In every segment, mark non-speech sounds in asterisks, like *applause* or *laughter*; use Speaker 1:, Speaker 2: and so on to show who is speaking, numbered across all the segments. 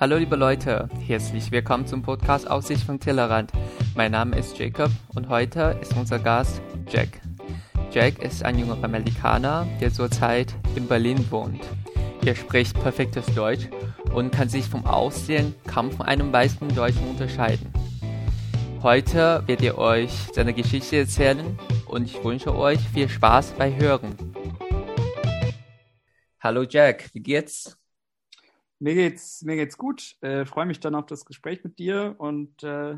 Speaker 1: Hallo liebe Leute, herzlich willkommen zum Podcast Aussicht von Tellerrand. Mein Name ist Jacob und heute ist unser Gast Jack. Jack ist ein junger Amerikaner, der zurzeit in Berlin wohnt. Er spricht perfektes Deutsch und kann sich vom Aussehen kaum von einem weißen Deutschen unterscheiden. Heute wird er euch seine Geschichte erzählen und ich wünsche euch viel Spaß bei Hören. Hallo Jack, wie geht's?
Speaker 2: Mir geht's, mir geht's gut. Äh, Freue mich dann auf das Gespräch mit dir und äh,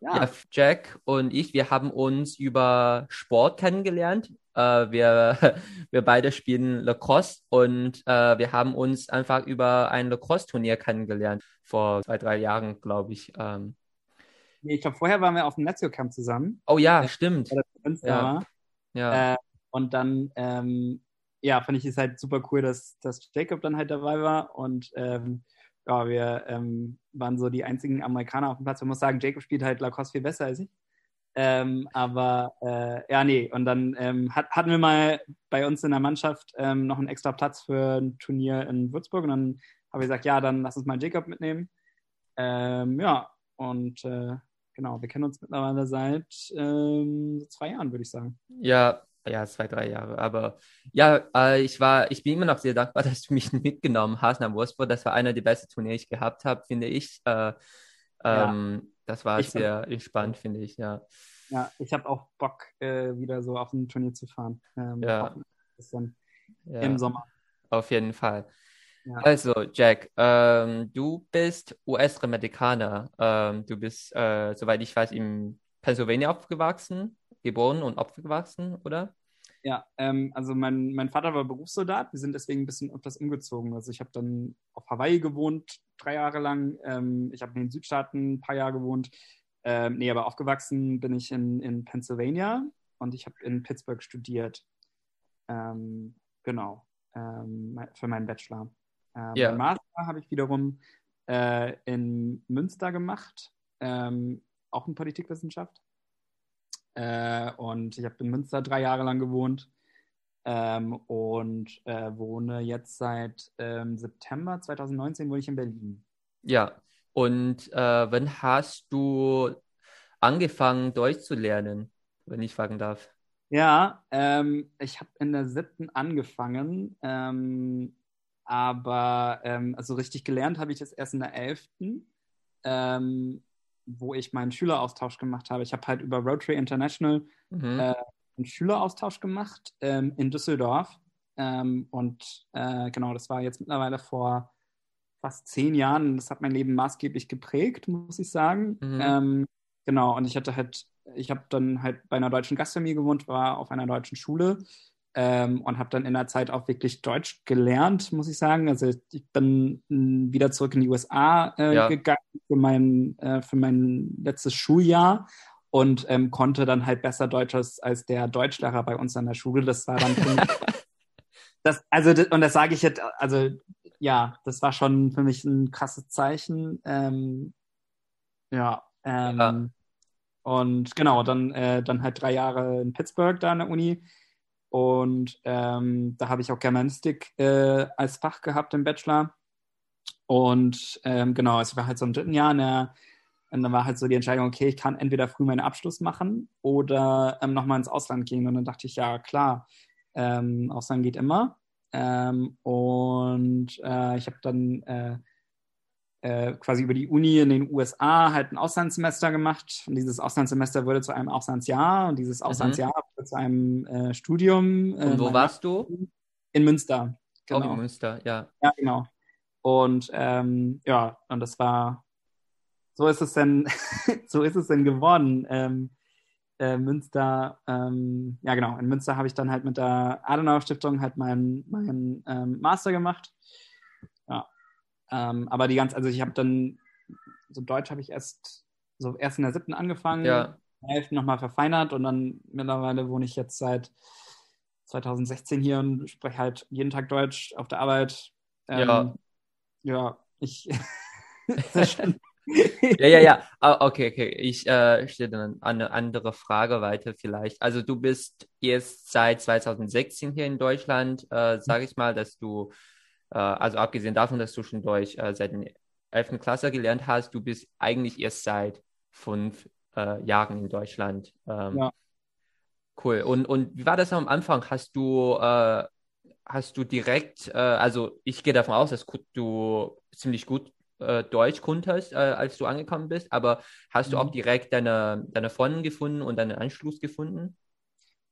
Speaker 2: ja.
Speaker 1: ja. Jack und ich, wir haben uns über Sport kennengelernt. Äh, wir, *laughs* wir beide spielen Lacrosse und äh, wir haben uns einfach über ein Lacrosse-Turnier kennengelernt. Vor zwei, drei Jahren, glaube ich. Ähm.
Speaker 2: Nee, ich glaube, vorher waren wir auf dem Nezio-Camp zusammen.
Speaker 1: Oh ja, stimmt.
Speaker 2: Ja. ja. Äh, und dann ähm, ja, fand ich es halt super cool, dass, dass Jacob dann halt dabei war und ähm, ja, wir ähm, waren so die einzigen Amerikaner auf dem Platz. Man muss sagen, Jacob spielt halt Lacoste viel besser als ich. Ähm, aber äh, ja, nee, und dann ähm, hat, hatten wir mal bei uns in der Mannschaft ähm, noch einen extra Platz für ein Turnier in Würzburg und dann habe ich gesagt, ja, dann lass uns mal Jacob mitnehmen. Ähm, ja, und äh, genau, wir kennen uns mittlerweile seit ähm, zwei Jahren, würde ich sagen.
Speaker 1: Ja, ja, zwei, drei Jahre. Aber ja, äh, ich war, ich bin immer noch sehr dankbar, *laughs* dass du mich mitgenommen hast nach Wolfsburg. Das war einer der besten Turniere, die ich gehabt habe, finde ich. Äh, ähm, ja. Das war ich sehr find, entspannt, finde ich, ja.
Speaker 2: Ja, ich habe auch Bock, äh, wieder so auf ein Turnier zu fahren. Ähm,
Speaker 1: ja.
Speaker 2: ja. Im Sommer.
Speaker 1: Auf jeden Fall. Ja. Also, Jack, ähm, du bist US-Amerikaner. Ähm, du bist, äh, soweit ich weiß, in Pennsylvania aufgewachsen, geboren und aufgewachsen, oder?
Speaker 2: Ja, ähm, also mein, mein Vater war Berufssoldat. Wir sind deswegen ein bisschen öfters umgezogen. Also ich habe dann auf Hawaii gewohnt, drei Jahre lang. Ähm, ich habe in den Südstaaten ein paar Jahre gewohnt. Ähm, nee, aber aufgewachsen bin ich in, in Pennsylvania und ich habe in Pittsburgh studiert. Ähm, genau, ähm, für meinen Bachelor. Ähm, yeah. Mein Master habe ich wiederum äh, in Münster gemacht, ähm, auch in Politikwissenschaft. Äh, und ich habe in Münster drei Jahre lang gewohnt ähm, und äh, wohne jetzt seit ähm, September 2019 wohne ich in Berlin.
Speaker 1: Ja, und äh, wann hast du angefangen, Deutsch zu lernen, wenn ich fragen darf?
Speaker 2: Ja, ähm, ich habe in der siebten angefangen, ähm, aber ähm, also richtig gelernt habe ich das erst in der elften. Ähm, wo ich meinen Schüleraustausch gemacht habe. Ich habe halt über Rotary International mhm. äh, einen Schüleraustausch gemacht ähm, in Düsseldorf. Ähm, und äh, genau, das war jetzt mittlerweile vor fast zehn Jahren. Das hat mein Leben maßgeblich geprägt, muss ich sagen. Mhm. Ähm, genau, und ich hatte halt, ich habe dann halt bei einer deutschen Gastfamilie gewohnt, war auf einer deutschen Schule ähm, und habe dann in der Zeit auch wirklich Deutsch gelernt, muss ich sagen. Also ich bin wieder zurück in die USA äh, ja. gegangen für mein, äh, für mein letztes Schuljahr und ähm, konnte dann halt besser Deutsch als, als der Deutschlehrer bei uns an der Schule. Das war dann für mich, *laughs* das, also und das sage ich jetzt, also ja, das war schon für mich ein krasses Zeichen. Ähm, ja, ähm, ja. Und genau, dann, äh, dann halt drei Jahre in Pittsburgh da an der Uni und ähm, da habe ich auch Germanistik äh, als Fach gehabt im Bachelor. Und ähm, genau, es war halt so im dritten Jahr. Der, und dann war halt so die Entscheidung, okay, ich kann entweder früh meinen Abschluss machen oder ähm, nochmal ins Ausland gehen. Und dann dachte ich, ja, klar, ähm, Ausland geht immer. Ähm, und äh, ich habe dann äh, äh, quasi über die Uni in den USA halt ein Auslandssemester gemacht. Und dieses Auslandssemester wurde zu einem Auslandsjahr und dieses mhm. Auslandsjahr zu einem äh, Studium.
Speaker 1: Äh, und wo warst du?
Speaker 2: In Münster.
Speaker 1: Genau. Oh, in Münster, ja.
Speaker 2: Ja, genau. Und ähm, ja, und das war, so ist es denn, *laughs* so ist es denn geworden. Ähm, äh, Münster, ähm, ja genau, in Münster habe ich dann halt mit der Adenauer Stiftung halt meinen mein, ähm, Master gemacht. Ja, ähm, aber die ganz, also ich habe dann, so Deutsch habe ich erst, so erst in der siebten angefangen,
Speaker 1: ja.
Speaker 2: Der elften nochmal verfeinert und dann mittlerweile wohne ich jetzt seit 2016 hier und spreche halt jeden Tag Deutsch auf der Arbeit.
Speaker 1: Ähm, ja.
Speaker 2: Ja, ich. *laughs*
Speaker 1: ja, ja, ja. Ah, okay, okay. Ich äh, stelle dann eine andere Frage weiter vielleicht. Also du bist jetzt seit 2016 hier in Deutschland. Äh, Sage ich mal, dass du äh, also abgesehen davon, dass du schon Deutsch äh, seit den 11. Klasse gelernt hast, du bist eigentlich erst seit fünf äh, Jahren in Deutschland. Ähm, ja. Cool. Und, und wie war das am Anfang? Hast du, äh, hast du direkt, äh, also ich gehe davon aus, dass du ziemlich gut äh, Deutsch konntest, äh, als du angekommen bist, aber hast mhm. du auch direkt deine, deine Freundin gefunden und deinen Anschluss gefunden?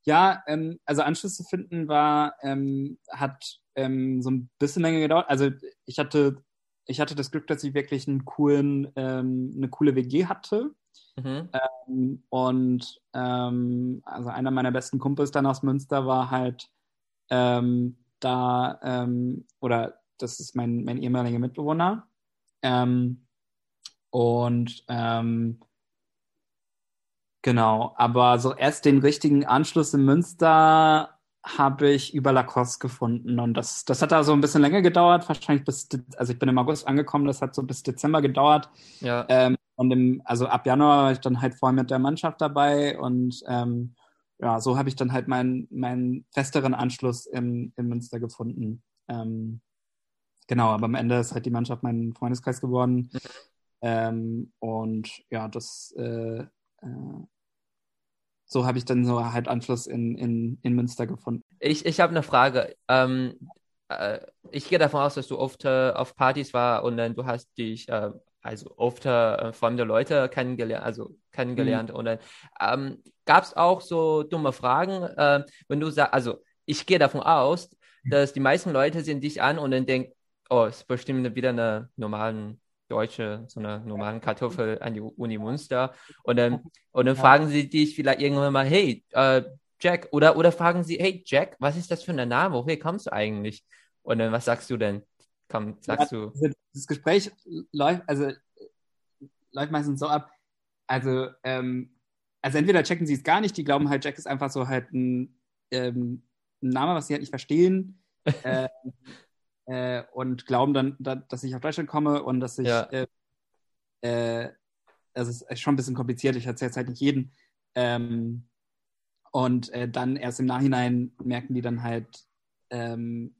Speaker 2: Ja, ähm, also Anschluss zu finden war, ähm, hat ähm, so ein bisschen länger gedauert. Also ich hatte, ich hatte das Glück, dass ich wirklich einen coolen, ähm, eine coole WG hatte. Mhm. Ähm, und ähm, also einer meiner besten Kumpels dann aus Münster war halt ähm, da, ähm, oder das ist mein, mein ehemaliger Mitbewohner. Ähm, und ähm, genau, aber so erst den richtigen Anschluss in Münster habe ich über Lacoste gefunden. Und das, das hat da so ein bisschen länger gedauert, wahrscheinlich bis, also ich bin im August angekommen, das hat so bis Dezember gedauert.
Speaker 1: Ja.
Speaker 2: Ähm, und im, also ab Januar war ich dann halt voll mit der Mannschaft dabei und ähm, ja, so habe ich dann halt meinen meinen festeren Anschluss in, in Münster gefunden. Ähm, genau, aber am Ende ist halt die Mannschaft mein Freundeskreis geworden. Ähm, und ja, das äh, äh, so habe ich dann so halt Anschluss in, in, in Münster gefunden.
Speaker 1: Ich, ich habe eine Frage. Ähm, äh, ich gehe davon aus, dass du oft äh, auf Partys war und dann du hast dich äh, also oft äh, fremde Leute kennengelernt, also kennengelernt. Mhm. Und dann ähm, gab es auch so dumme Fragen, äh, wenn du sagst, also ich gehe davon aus, dass die meisten Leute sehen dich an und dann denken, oh, es ist bestimmt wieder eine normalen Deutsche, so eine normalen Kartoffel an die Uni Münster. Und dann, und dann ja. fragen sie dich vielleicht irgendwann mal, hey, äh, Jack, oder, oder fragen sie, hey Jack, was ist das für ein Name? Woher kommst du eigentlich? Und dann, was sagst du denn? Komm, sagst ja, du.
Speaker 2: Also das Gespräch läuft, also läuft meistens so ab, also, ähm, also entweder checken sie es gar nicht, die glauben halt, Jack ist einfach so halt ein, ähm, ein Name, was sie halt nicht verstehen. *laughs* äh, äh, und glauben dann, da, dass ich auf Deutschland komme und dass ich, ja. äh, äh, das ist schon ein bisschen kompliziert, ich erzähle es halt nicht jeden. Ähm, und äh, dann erst im Nachhinein merken die dann halt, ähm,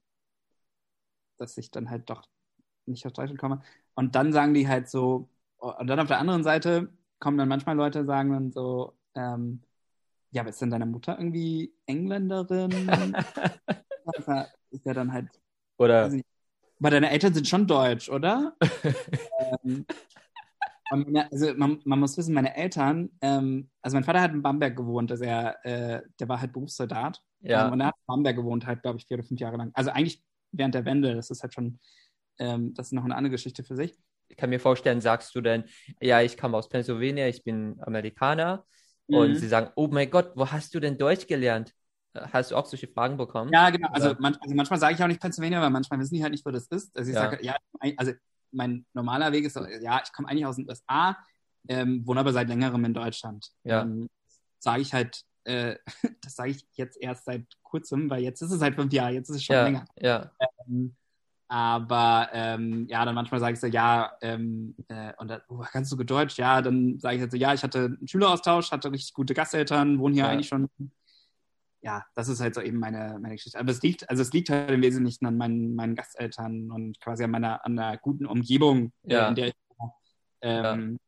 Speaker 2: dass ich dann halt doch nicht aus Deutschland komme. Und dann sagen die halt so, und dann auf der anderen Seite kommen dann manchmal Leute, sagen dann so, ähm, ja, aber ist denn deine Mutter irgendwie Engländerin? *laughs* ist ja dann halt
Speaker 1: oder.
Speaker 2: Aber deine Eltern sind schon deutsch, oder? *laughs* ähm, also man, man, muss wissen, meine Eltern, ähm, also mein Vater hat in Bamberg gewohnt, also er, äh, der war halt Berufssoldat.
Speaker 1: Ja.
Speaker 2: Ähm, und er hat in Bamberg gewohnt, halt, glaube ich, vier oder fünf Jahre lang. Also eigentlich während der Wende, das ist halt schon, ähm, das ist noch eine andere Geschichte für sich.
Speaker 1: Ich kann mir vorstellen, sagst du denn, ja, ich komme aus Pennsylvania, ich bin Amerikaner. Mhm. Und sie sagen, oh mein Gott, wo hast du denn Deutsch gelernt? Hast du auch solche Fragen bekommen?
Speaker 2: Ja, genau. Also, man, also manchmal sage ich auch nicht Pennsylvania, weil manchmal wissen die halt nicht, wo das ist. Also ich ja. sage, ja, also mein normaler Weg ist, ja, ich komme eigentlich aus den USA, ähm, wohne aber seit längerem in Deutschland.
Speaker 1: Ja. Ähm,
Speaker 2: sage ich halt, äh, *laughs* das sage ich jetzt erst seit kurzem, weil jetzt ist es halt fünf Jahre, jetzt ist es schon
Speaker 1: ja,
Speaker 2: länger.
Speaker 1: Ja.
Speaker 2: Ähm, aber ähm, ja, dann manchmal sage ich so, ja, ähm, äh, und dann, oh, kannst du Deutsch? Ja, dann sage ich halt so, ja, ich hatte einen Schüleraustausch, hatte richtig gute Gasteltern, wohne hier ja. eigentlich schon ja, das ist halt so eben meine, meine Geschichte. Aber es liegt, also es liegt halt im Wesentlichen an meinen, meinen Gasteltern und quasi an meiner, an der guten Umgebung,
Speaker 1: äh, ja.
Speaker 2: in der ich ähm, ja.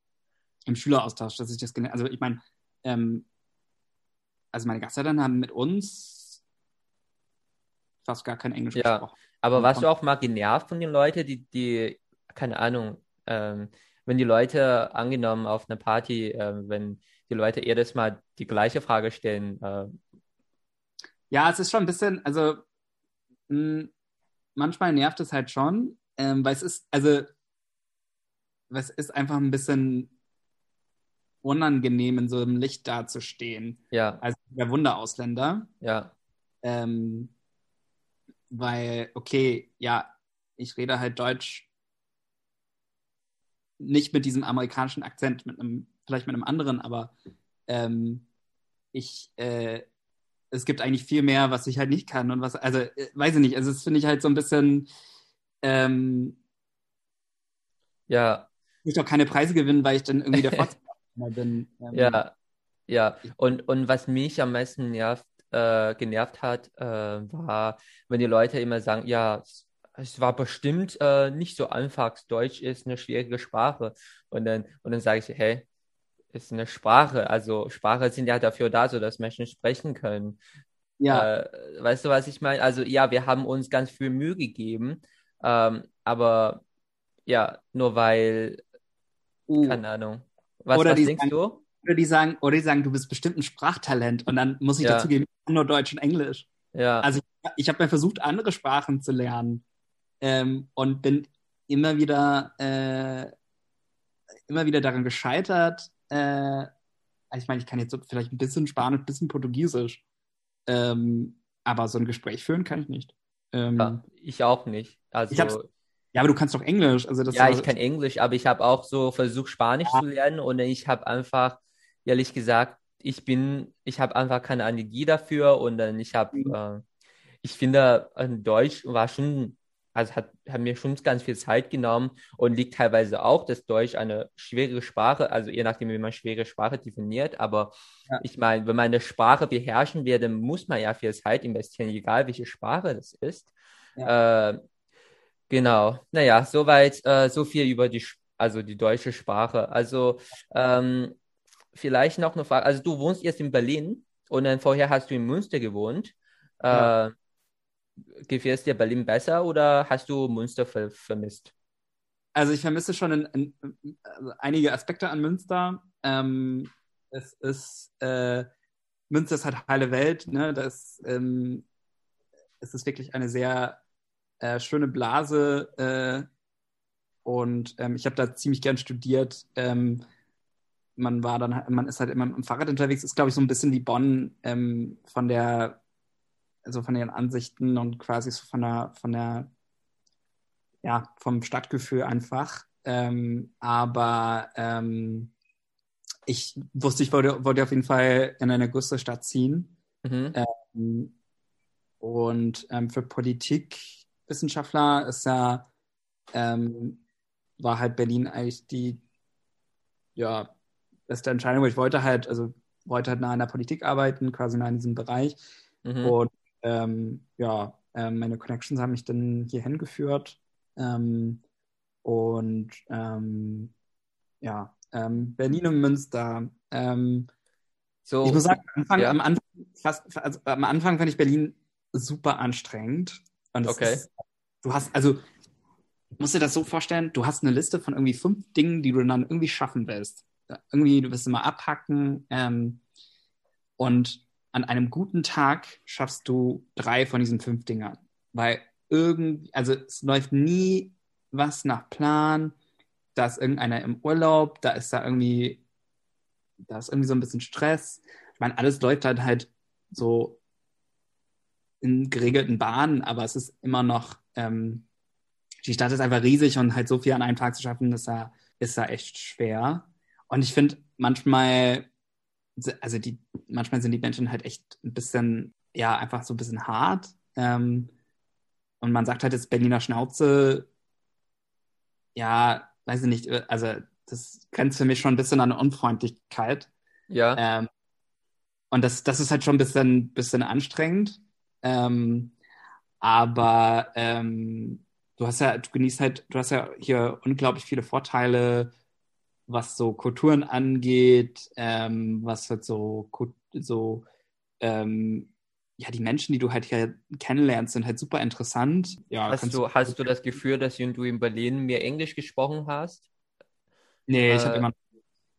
Speaker 2: im Schüleraustausch, dass ich das also ich meine, ähm, also meine Gasteltern haben mit uns fast gar kein Englisch
Speaker 1: ja. gesprochen. Aber warst du auch mal genervt von den Leuten, die, die, keine Ahnung, ähm, wenn die Leute angenommen auf einer Party, äh, wenn die Leute jedes Mal die gleiche Frage stellen, äh,
Speaker 2: ja, es ist schon ein bisschen, also mh, hm, manchmal nervt es halt schon, ähm, weil es ist, also es ist einfach ein bisschen unangenehm, in so einem Licht dazustehen.
Speaker 1: Ja.
Speaker 2: Als der Wunderausländer.
Speaker 1: Ja.
Speaker 2: Ähm, weil, okay, ja, ich rede halt Deutsch nicht mit diesem amerikanischen Akzent, mit einem, vielleicht mit einem anderen, aber ähm, ich, äh, es gibt eigentlich viel mehr, was ich halt nicht kann und was, also äh, weiß ich nicht, also das finde ich halt so ein bisschen, ähm,
Speaker 1: ja.
Speaker 2: Ich möchte auch keine Preise gewinnen, weil ich dann irgendwie der Fortsetzung *laughs* bin.
Speaker 1: Ähm, ja, ja. Und, und was mich am meisten nervt, äh, genervt hat, äh, war, wenn die Leute immer sagen, ja, es war bestimmt äh, nicht so einfach. Deutsch ist eine schwierige Sprache. Und dann, und dann sage ich, hey, ist eine Sprache. Also Sprache sind ja dafür da, so dass Menschen sprechen können. Ja. Äh, weißt du, was ich meine? Also ja, wir haben uns ganz viel Mühe gegeben, ähm, aber ja, nur weil, uh. keine Ahnung.
Speaker 2: Was, oder was denkst sagen, du? Oder die sagen, oder die sagen, du bist bestimmt ein Sprachtalent und dann muss ich ja. dazu geben, nur Deutsch und Englisch. Ja. Also ich, ich habe mir versucht, andere Sprachen zu lernen ähm, und bin immer wieder äh, immer wieder daran gescheitert. Äh, ich meine, ich kann jetzt so vielleicht ein bisschen Spanisch, ein bisschen Portugiesisch, ähm, aber so ein Gespräch führen kann ich nicht.
Speaker 1: Ähm, ja, ich auch nicht. Also
Speaker 2: ich ja, aber du kannst doch Englisch. Also
Speaker 1: das ja, ich kann Englisch, aber ich habe auch so versucht, Spanisch ja. zu lernen und ich habe einfach, ehrlich gesagt, ich bin, ich habe einfach keine Energie dafür und dann ich habe, mhm. äh, ich finde, Deutsch war schon also hat, hat mir schon ganz viel Zeit genommen und liegt teilweise auch, dass Deutsch eine schwere Sprache, also je nachdem, wie man schwere Sprache definiert, aber ja. ich meine, wenn man eine Sprache beherrschen will, dann muss man ja viel Zeit investieren, egal welche Sprache das ist. Ja. Äh, genau, naja, soweit, äh, so viel über die, also die deutsche Sprache. Also ähm, vielleicht noch eine Frage, also du wohnst jetzt in Berlin und dann vorher hast du in Münster gewohnt. Ja. Äh, gefällt dir Berlin besser oder hast du Münster ver vermisst?
Speaker 2: Also ich vermisse schon in, in, also einige Aspekte an Münster. Ähm, es ist äh, Münster ist halt heile Welt. Ne? Das, ähm, es ist wirklich eine sehr äh, schöne Blase äh, und ähm, ich habe da ziemlich gern studiert. Ähm, man war dann, man ist halt immer mit dem Fahrrad unterwegs. Ist glaube ich so ein bisschen wie Bonn ähm, von der also von ihren Ansichten und quasi so von der, von der, ja, vom Stadtgefühl einfach. Ähm, aber ähm, ich wusste, ich wollte, wollte auf jeden Fall in eine größere Stadt ziehen. Mhm. Ähm, und für Politikwissenschaftler ist ja, ähm, war halt Berlin eigentlich die, ja, beste Entscheidung, ich wollte halt, also wollte halt nah in der Politik arbeiten, quasi nah in diesem Bereich. Mhm. Und ähm, ja, äh, meine Connections haben mich dann hierhin geführt. Ähm, und ähm, ja, ähm, Berlin und Münster. Ähm, so, ich muss sagen, am Anfang, ja. am, Anfang fast, also, am Anfang fand ich Berlin super anstrengend. Und okay. Ist, du hast, also, musst dir das so vorstellen, du hast eine Liste von irgendwie fünf Dingen, die du dann irgendwie schaffen willst. Irgendwie, du wirst immer abhacken. Ähm, und an einem guten Tag schaffst du drei von diesen fünf Dingern. Weil irgendwie, also es läuft nie was nach Plan. Da ist irgendeiner im Urlaub, da ist da irgendwie, da ist irgendwie so ein bisschen Stress. Ich meine, alles läuft halt halt so in geregelten Bahnen, aber es ist immer noch, ähm, die Stadt ist einfach riesig und halt so viel an einem Tag zu schaffen, ist da, ist da echt schwer. Und ich finde manchmal also die, manchmal sind die Menschen halt echt ein bisschen, ja, einfach so ein bisschen hart. Ähm, und man sagt halt jetzt Berliner Schnauze, ja, weiß ich nicht, äh, also das grenzt für mich schon ein bisschen an Unfreundlichkeit. Ja. Ähm, und das, das ist halt schon ein bisschen, bisschen anstrengend. Ähm, aber ähm, du hast ja, du genießt halt, du hast ja hier unglaublich viele Vorteile was so Kulturen angeht, ähm, was halt so, so ähm, ja, die Menschen, die du halt hier kennenlernst, sind halt super interessant. Ja,
Speaker 1: hast, du, hast du das Gefühl, dass du in Berlin mehr Englisch gesprochen hast?
Speaker 2: Nee, äh, ich habe immer,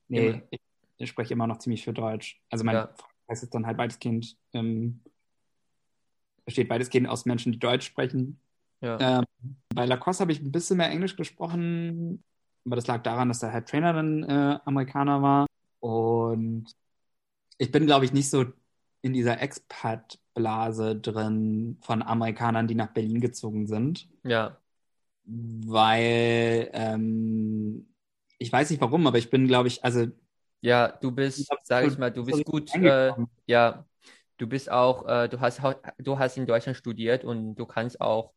Speaker 2: nee, immer. Ich, ich, spreche immer noch ziemlich für Deutsch. Also mein ja. heißt es dann halt weitestgehend, ähm, besteht weitestgehend aus Menschen, die Deutsch sprechen. Ja. Ähm, bei Lacoste habe ich ein bisschen mehr Englisch gesprochen, aber das lag daran, dass der Head Trainer dann äh, Amerikaner war. Und ich bin, glaube ich, nicht so in dieser Expat-Blase drin von Amerikanern, die nach Berlin gezogen sind. Ja. Weil ähm, ich weiß nicht warum, aber ich bin, glaube ich, also.
Speaker 1: Ja, du bist, sag ich mal, du bist gut, äh, ja, du bist auch, äh, du hast du hast in Deutschland studiert und du kannst auch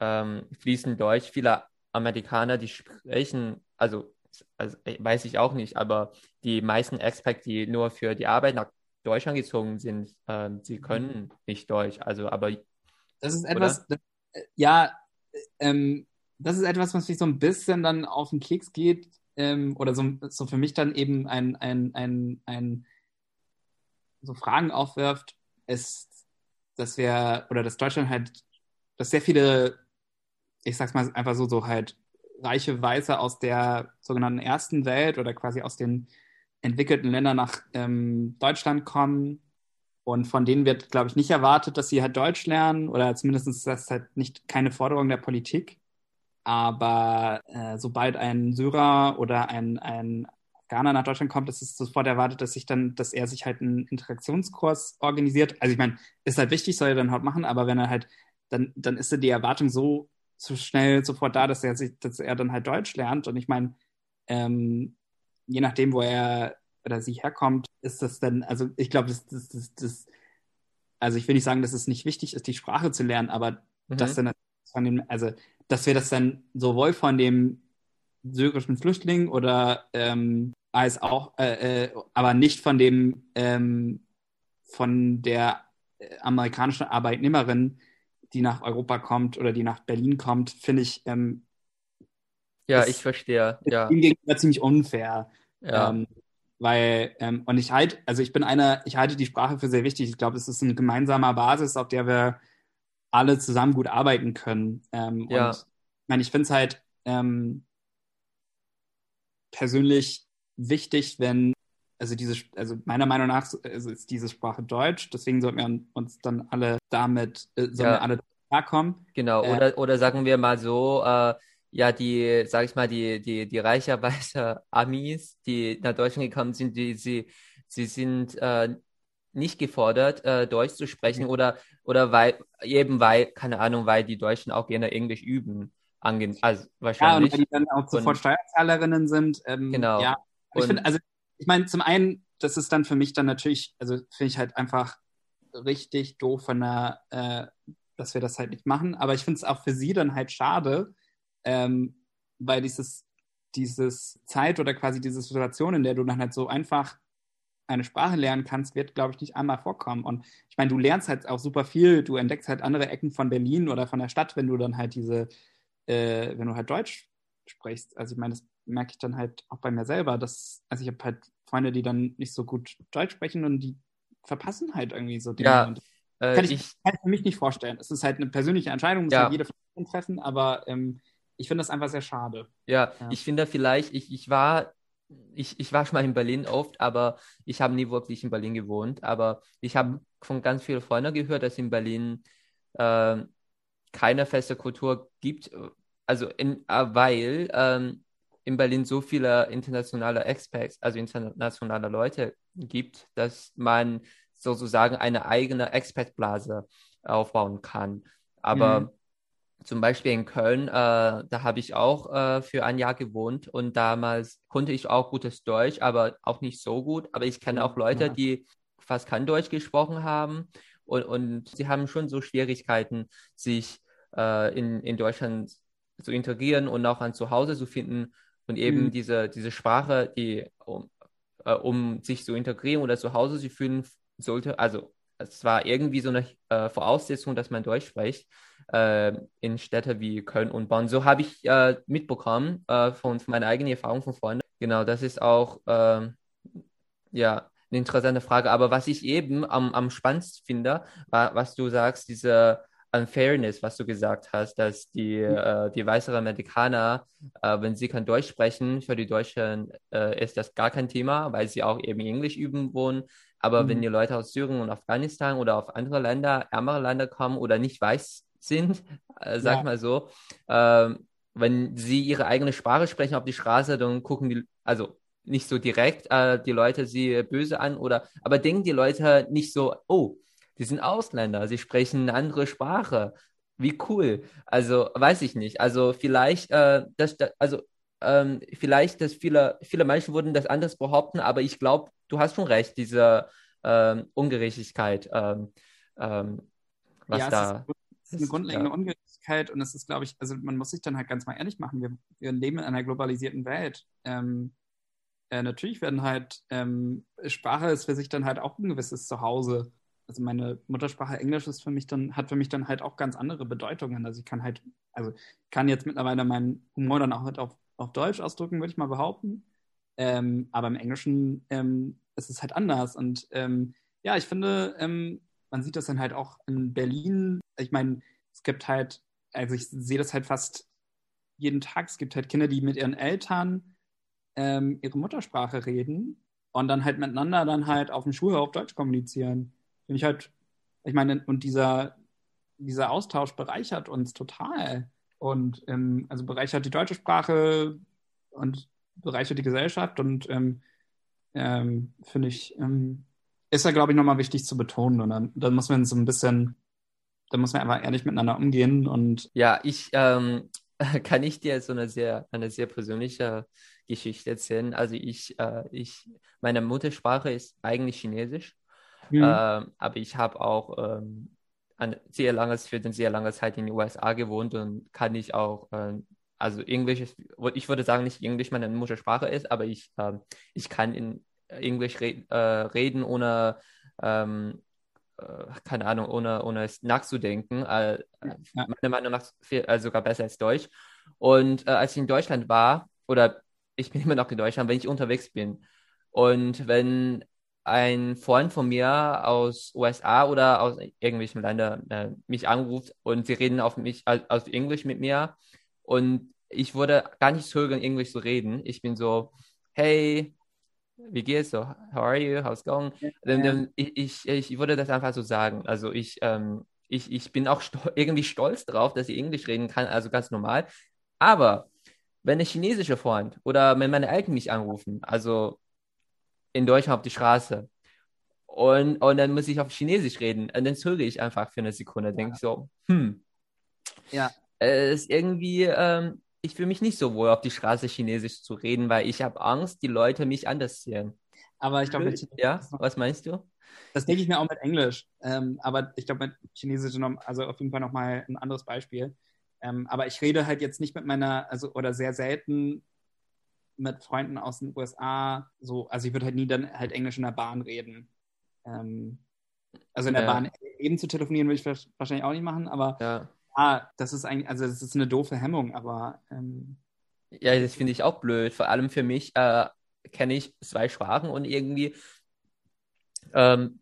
Speaker 1: ähm, fließend Deutsch. Viele Amerikaner, die sprechen, also, also weiß ich auch nicht, aber die meisten Expats, die nur für die Arbeit nach Deutschland gezogen sind, äh, sie können nicht Deutsch. Also, aber
Speaker 2: das ist etwas, das, äh, ja, ähm, das ist etwas, was mich so ein bisschen dann auf den Keks geht, ähm, oder so, so für mich dann eben ein, ein, ein, ein so Fragen aufwirft, ist, dass wir, oder dass Deutschland halt, dass sehr viele, ich sag's mal einfach so, so halt reiche Weiße aus der sogenannten ersten Welt oder quasi aus den entwickelten Ländern nach ähm, Deutschland kommen. Und von denen wird, glaube ich, nicht erwartet, dass sie halt Deutsch lernen oder zumindest ist das halt nicht keine Forderung der Politik. Aber äh, sobald ein Syrer oder ein, ein Ghana nach Deutschland kommt, ist es sofort erwartet, dass sich dann, dass er sich halt einen Interaktionskurs organisiert. Also ich meine, ist halt wichtig, soll er dann halt machen, aber wenn er halt, dann, dann ist die Erwartung so, so schnell sofort da, dass er sich, dass er dann halt Deutsch lernt. Und ich meine, ähm, je nachdem, wo er oder sie herkommt, ist das dann, also ich glaube, das, das, das, das, also ich will nicht sagen, dass es nicht wichtig ist, die Sprache zu lernen, aber mhm. dass dann von dem, also dass wir das dann sowohl von dem syrischen Flüchtling oder ähm, als auch, äh, äh, aber nicht von dem, ähm, von der äh, amerikanischen Arbeitnehmerin, die nach Europa kommt oder die nach Berlin kommt, finde ich. Ähm,
Speaker 1: ja, ist, ich verstehe. Ja.
Speaker 2: Ihm gegenüber ziemlich unfair. Ja. Ähm, weil, ähm, und ich halte, also ich bin einer, ich halte die Sprache für sehr wichtig. Ich glaube, es ist eine gemeinsame Basis, auf der wir alle zusammen gut arbeiten können. Ähm, ja. Und ich meine, ich finde es halt, ähm, persönlich wichtig, wenn, also diese, also meiner Meinung nach also ist diese Sprache Deutsch, deswegen sollten wir uns dann alle damit, äh, sollen ja. wir alle klarkommen.
Speaker 1: Genau, äh, oder, oder sagen wir mal so, äh, ja, die, sag ich mal, die, die, die reicherweise Amis, die nach Deutschland gekommen sind, die, sie, sie sind äh, nicht gefordert, äh, Deutsch zu sprechen mhm. oder, oder weil, eben weil, keine Ahnung, weil die Deutschen auch gerne Englisch üben angehen. Also wahrscheinlich.
Speaker 2: Ja, und weil die dann auch sofort und, Steuerzahlerinnen sind. Ähm,
Speaker 1: genau.
Speaker 2: Ja. ich finde, also ich meine, zum einen, das ist dann für mich dann natürlich, also finde ich halt einfach richtig doof von der, äh, dass wir das halt nicht machen. Aber ich finde es auch für sie dann halt schade, ähm, weil dieses, dieses Zeit oder quasi diese Situation, in der du dann halt so einfach eine Sprache lernen kannst, wird, glaube ich, nicht einmal vorkommen. Und ich meine, du lernst halt auch super viel, du entdeckst halt andere Ecken von Berlin oder von der Stadt, wenn du dann halt diese äh, wenn du halt Deutsch sprichst. Also ich meine, das merke ich dann halt auch bei mir selber, dass, also ich habe halt Freunde, die dann nicht so gut Deutsch sprechen und die verpassen halt irgendwie so
Speaker 1: Dinge. Ja,
Speaker 2: äh, kann, ich, ich, kann ich mich nicht vorstellen. Es ist halt eine persönliche Entscheidung, muss ja. halt jede treffen, aber ähm, ich finde das einfach sehr schade.
Speaker 1: Ja, ja, ich finde vielleicht, ich, ich war ich, ich war schon mal in Berlin oft, aber ich habe nie wirklich in Berlin gewohnt. Aber ich habe von ganz vielen Freunden gehört, dass in Berlin äh, keine feste Kultur gibt, also in, äh, weil ähm, in Berlin so viele internationale Expats, also internationale Leute gibt, dass man sozusagen eine eigene Expat-Blase aufbauen kann. Aber mhm. zum Beispiel in Köln, äh, da habe ich auch äh, für ein Jahr gewohnt und damals konnte ich auch gutes Deutsch, aber auch nicht so gut. Aber ich kenne auch Leute, ja. die fast kein Deutsch gesprochen haben und, und sie haben schon so Schwierigkeiten, sich äh, in, in Deutschland zu integrieren und auch ein Zuhause zu finden und eben mhm. diese, diese Sprache, die um, äh, um sich zu integrieren oder zu Hause zu fühlen sollte, also es war irgendwie so eine äh, Voraussetzung, dass man Deutsch spricht äh, in Städten wie Köln und Bonn. So habe ich äh, mitbekommen äh, von, von, meiner eigenen Erfahrung von Freunden. Genau, das ist auch ähm, ja eine interessante Frage. Aber was ich eben am, am spannendsten finde, war, was du sagst, diese Unfairness, was du gesagt hast, dass die, mhm. äh, die weißeren Amerikaner, äh, wenn sie kein Deutsch sprechen, für die Deutschen äh, ist das gar kein Thema, weil sie auch eben Englisch üben wollen. Aber mhm. wenn die Leute aus Syrien und Afghanistan oder auf andere Länder, ärmere Länder kommen oder nicht weiß sind, äh, sag ja. mal so, ähm, wenn sie ihre eigene Sprache sprechen auf die Straße, dann gucken die, also nicht so direkt äh, die Leute sie böse an oder, aber denken die Leute nicht so, oh, die sind Ausländer, sie sprechen eine andere Sprache. Wie cool. Also, weiß ich nicht. Also, vielleicht, äh, das, also, ähm, vielleicht, dass viele, viele Menschen würden das anders behaupten, aber ich glaube, du hast schon recht, diese ähm, Ungerechtigkeit, ähm, ähm was ja, da.
Speaker 2: Es ist, eine grundlegende ja. Ungerechtigkeit und es ist, glaube ich, also man muss sich dann halt ganz mal ehrlich machen, wir, wir leben in einer globalisierten Welt. Ähm, äh, natürlich werden halt, ähm, Sprache ist für sich dann halt auch ein gewisses Zuhause. Also meine Muttersprache Englisch ist für mich dann, hat für mich dann halt auch ganz andere Bedeutungen. Also ich kann halt, also kann jetzt mittlerweile meinen Humor dann auch halt auf, auf Deutsch ausdrücken, würde ich mal behaupten. Ähm, aber im Englischen ähm, ist es halt anders. Und ähm, ja, ich finde, ähm, man sieht das dann halt auch in Berlin. Ich meine, es gibt halt, also ich sehe das halt fast jeden Tag. Es gibt halt Kinder, die mit ihren Eltern ähm, ihre Muttersprache reden und dann halt miteinander dann halt auf dem Schulhof Deutsch kommunizieren. Finde ich halt, ich meine, und dieser, dieser Austausch bereichert uns total. Und ähm, also bereichert die deutsche Sprache und bereichert die Gesellschaft und ähm, ähm, finde ich, ähm, ist da, glaube ich, nochmal wichtig zu betonen. Und dann, dann muss man so ein bisschen, da muss man einfach ehrlich miteinander umgehen. Und
Speaker 1: ja, ich ähm, *laughs* kann ich dir so eine sehr, eine sehr persönliche Geschichte erzählen. Also ich, äh, ich, meine Muttersprache ist eigentlich Chinesisch, mhm. äh, aber ich habe auch ähm, ein sehr langes, für eine sehr lange Zeit in den USA gewohnt und kann ich auch, äh, also Englisch ist, ich würde sagen, nicht Englisch meine Muttersprache ist, aber ich, äh, ich kann in Englisch red, äh, reden, ohne ähm, äh, keine Ahnung, ohne, ohne es nachzudenken. Äh, ja. Meiner Meinung nach viel, äh, sogar besser als Deutsch. Und äh, als ich in Deutschland war, oder ich bin *laughs* immer noch in Deutschland, wenn ich unterwegs bin und wenn ein Freund von mir aus USA oder aus irgendwelchen Ländern äh, mich anruft und sie reden auf mich auf Englisch mit mir und ich würde gar nicht zögern, Englisch zu reden. Ich bin so, hey, wie geht's so? How are you? How's going? Ja. Ich, ich, ich würde das einfach so sagen. Also ich, ähm, ich, ich bin auch sto irgendwie stolz drauf, dass ich Englisch reden kann, also ganz normal. Aber wenn ein chinesischer Freund oder wenn meine Eltern mich anrufen, also in Deutschland auf die Straße, und, und dann muss ich auf Chinesisch reden, und dann zögere ich einfach für eine Sekunde, denke ich so, hm, ja, es ist irgendwie, ähm, ich fühle mich nicht so wohl, auf die Straße Chinesisch zu reden, weil ich habe Angst, die Leute mich anders sehen.
Speaker 2: Aber ich glaube,
Speaker 1: ja, was meinst du?
Speaker 2: Das denke ich mir auch mit Englisch. Ähm, aber ich glaube, mit Chinesisch, noch, also auf jeden Fall nochmal ein anderes Beispiel. Ähm, aber ich rede halt jetzt nicht mit meiner, also oder sehr selten mit Freunden aus den USA so, also ich würde halt nie dann halt Englisch in der Bahn reden. Ähm, also in der ja. Bahn eben zu telefonieren würde ich wahrscheinlich auch nicht machen, aber ja. ah, das ist eigentlich, also das ist eine doofe Hemmung, aber ähm,
Speaker 1: ja, das finde ich auch blöd. Vor allem für mich äh, kenne ich zwei Sprachen und irgendwie ähm,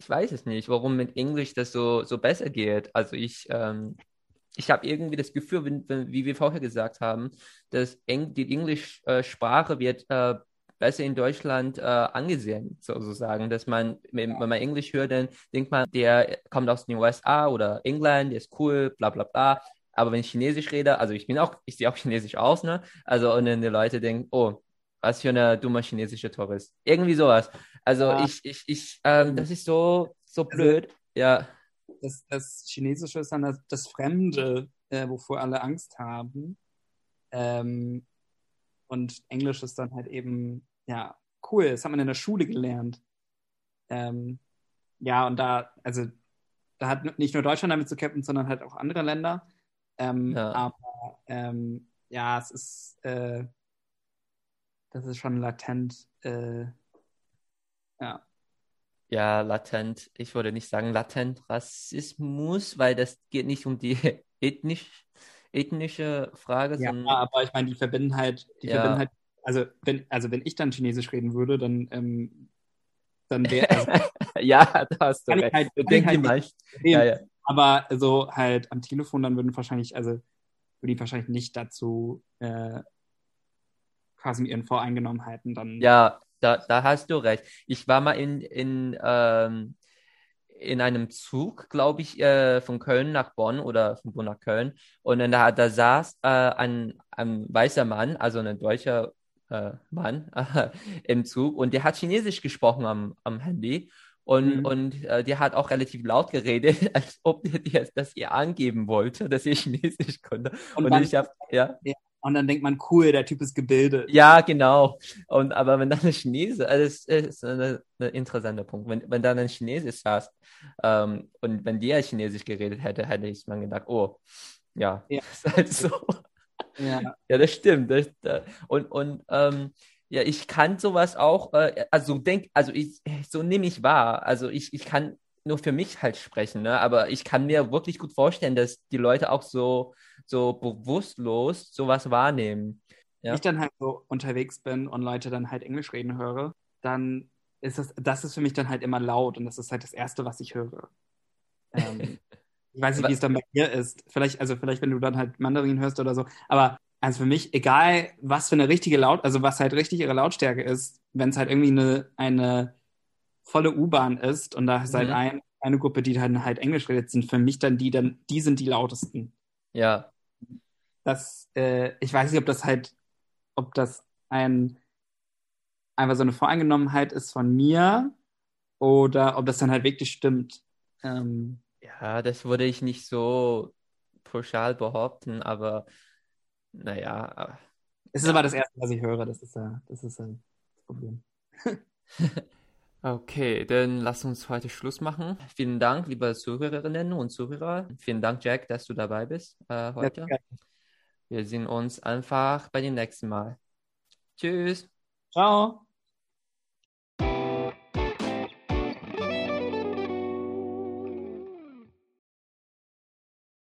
Speaker 1: ich weiß es nicht, warum mit Englisch das so, so besser geht. Also ich, ähm, ich habe irgendwie das Gefühl, wenn, wenn, wie wir vorher gesagt haben, dass Eng die Englischsprache wird äh, besser in Deutschland äh, angesehen, sozusagen. Dass man, wenn, man Englisch hört, dann denkt man, der kommt aus den USA oder England, der ist cool, bla bla bla. Aber wenn ich Chinesisch rede, also ich bin auch, ich sehe auch Chinesisch aus, ne? Also und dann die Leute denken, oh, was für ein dummer chinesischer Tourist. Irgendwie sowas. Also ja. ich, ich, ich, ähm, das ist so, so also blöd. Ja
Speaker 2: das, das Chinesische ist dann das, das Fremde, äh, wovor alle Angst haben. Ähm, und Englisch ist dann halt eben, ja, cool, das hat man in der Schule gelernt. Ähm, ja, und da, also, da hat nicht nur Deutschland damit zu kämpfen, sondern halt auch andere Länder. Ähm, ja. Aber ähm, ja, es ist, äh, das ist schon latent, äh, ja,
Speaker 1: ja, latent, ich würde nicht sagen latent Rassismus, weil das geht nicht um die *laughs* ethnisch, ethnische Frage.
Speaker 2: Ja, sondern, aber ich meine, die verbinden halt, die ja. verbinden halt, also wenn, also wenn ich dann Chinesisch reden würde, dann, ähm, dann wäre also, *laughs*
Speaker 1: Ja, da hast du recht. Halt, Denk halt
Speaker 2: ja, ja. Aber so halt am Telefon, dann würden wahrscheinlich, also würde ich wahrscheinlich nicht dazu äh, quasi mit ihren Voreingenommenheiten dann.
Speaker 1: Ja, da, da hast du recht. Ich war mal in, in, ähm, in einem Zug, glaube ich, äh, von Köln nach Bonn oder von Bonn nach Köln. Und dann da, da saß äh, ein, ein weißer Mann, also ein deutscher äh, Mann *laughs* im Zug und der hat Chinesisch gesprochen am, am Handy. Und, mhm. und äh, der hat auch relativ laut geredet, *laughs* als ob der das ihr angeben wollte, dass er Chinesisch konnte.
Speaker 2: Und, und ich habe, ja. ja. Und dann denkt man, cool, der Typ ist gebildet.
Speaker 1: Ja, genau. Und aber wenn dann ein Chinese, also das ist ein interessanter Punkt. Wenn, wenn dann ein Chinese saß ähm, und wenn der Chinesisch geredet hätte, hätte ich mir gedacht, oh, ja, ja. *laughs* ist halt so. Ja, ja das stimmt. Das, und und ähm, Ja, ich kann sowas auch, äh, also denk, also ich, so nehme ich wahr. Also ich, ich kann nur für mich halt sprechen, ne? Aber ich kann mir wirklich gut vorstellen, dass die Leute auch so, so bewusstlos sowas wahrnehmen.
Speaker 2: Ja? Ich dann halt so unterwegs bin und Leute dann halt Englisch reden höre, dann ist das, das ist für mich dann halt immer laut und das ist halt das Erste, was ich höre. Ähm, *laughs* ich weiß nicht, wie es dann bei dir ist. Vielleicht, also vielleicht, wenn du dann halt Mandarin hörst oder so, aber also für mich, egal was für eine richtige Laut, also was halt richtig ihre Lautstärke ist, wenn es halt irgendwie eine, eine volle U-Bahn ist und da ist halt mhm. halt ein, eine Gruppe, die dann halt Englisch redet, sind für mich dann die, dann, die sind die lautesten.
Speaker 1: Ja.
Speaker 2: Das, äh, ich weiß nicht, ob das halt, ob das ein einfach so eine Voreingenommenheit ist von mir oder ob das dann halt wirklich stimmt. Ähm,
Speaker 1: ja, das würde ich nicht so pauschal behaupten, aber naja.
Speaker 2: Es ist ja. aber das Erste, was ich höre, das ist, ja, das, ist das Problem. *laughs*
Speaker 1: Okay, dann lass uns heute Schluss machen. Vielen Dank, liebe Zuhörerinnen und Zuhörer. Vielen Dank, Jack, dass du dabei bist äh, heute. Ja, Wir sehen uns einfach bei dem nächsten Mal. Tschüss.
Speaker 2: Ciao.